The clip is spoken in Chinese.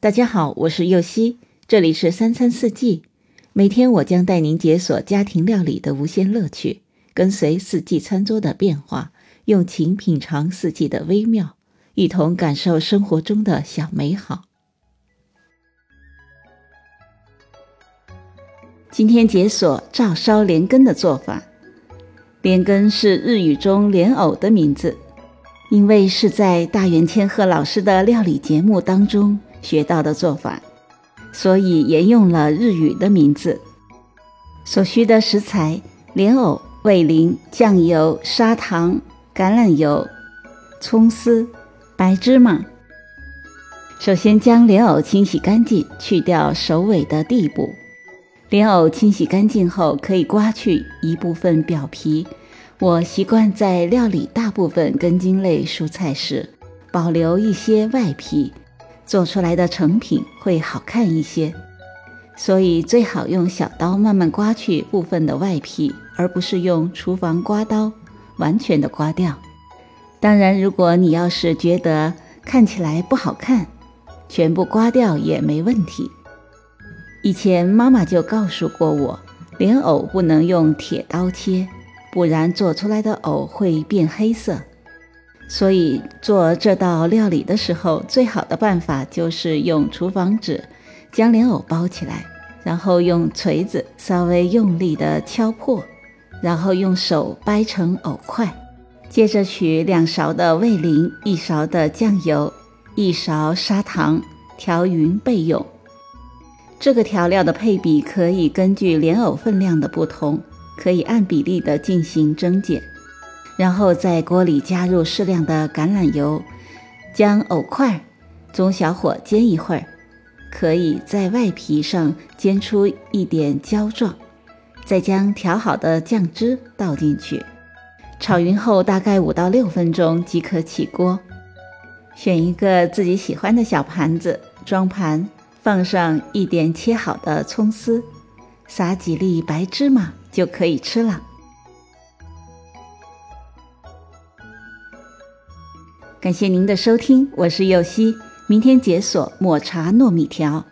大家好，我是右希，这里是三餐四季。每天我将带您解锁家庭料理的无限乐趣，跟随四季餐桌的变化，用情品尝四季的微妙，一同感受生活中的小美好。今天解锁照烧莲根的做法。莲根是日语中莲藕的名字，因为是在大原千鹤老师的料理节目当中。学到的做法，所以沿用了日语的名字。所需的食材：莲藕、味淋、酱油、砂糖、橄榄油、葱丝、白芝麻。首先将莲藕清洗干净，去掉首尾的地部。莲藕清洗干净后，可以刮去一部分表皮。我习惯在料理大部分根茎类蔬菜时，保留一些外皮。做出来的成品会好看一些，所以最好用小刀慢慢刮去部分的外皮，而不是用厨房刮刀完全的刮掉。当然，如果你要是觉得看起来不好看，全部刮掉也没问题。以前妈妈就告诉过我，莲藕不能用铁刀切，不然做出来的藕会变黑色。所以做这道料理的时候，最好的办法就是用厨房纸将莲藕包起来，然后用锤子稍微用力的敲破，然后用手掰成藕块。接着取两勺的味淋，一勺的酱油，一勺砂糖，调匀备用。这个调料的配比可以根据莲藕分量的不同，可以按比例的进行增减。然后在锅里加入适量的橄榄油，将藕块中小火煎一会儿，可以在外皮上煎出一点焦状，再将调好的酱汁倒进去，炒匀后大概五到六分钟即可起锅。选一个自己喜欢的小盘子装盘，放上一点切好的葱丝，撒几粒白芝麻就可以吃了。感谢您的收听，我是柚希，明天解锁抹茶糯米条。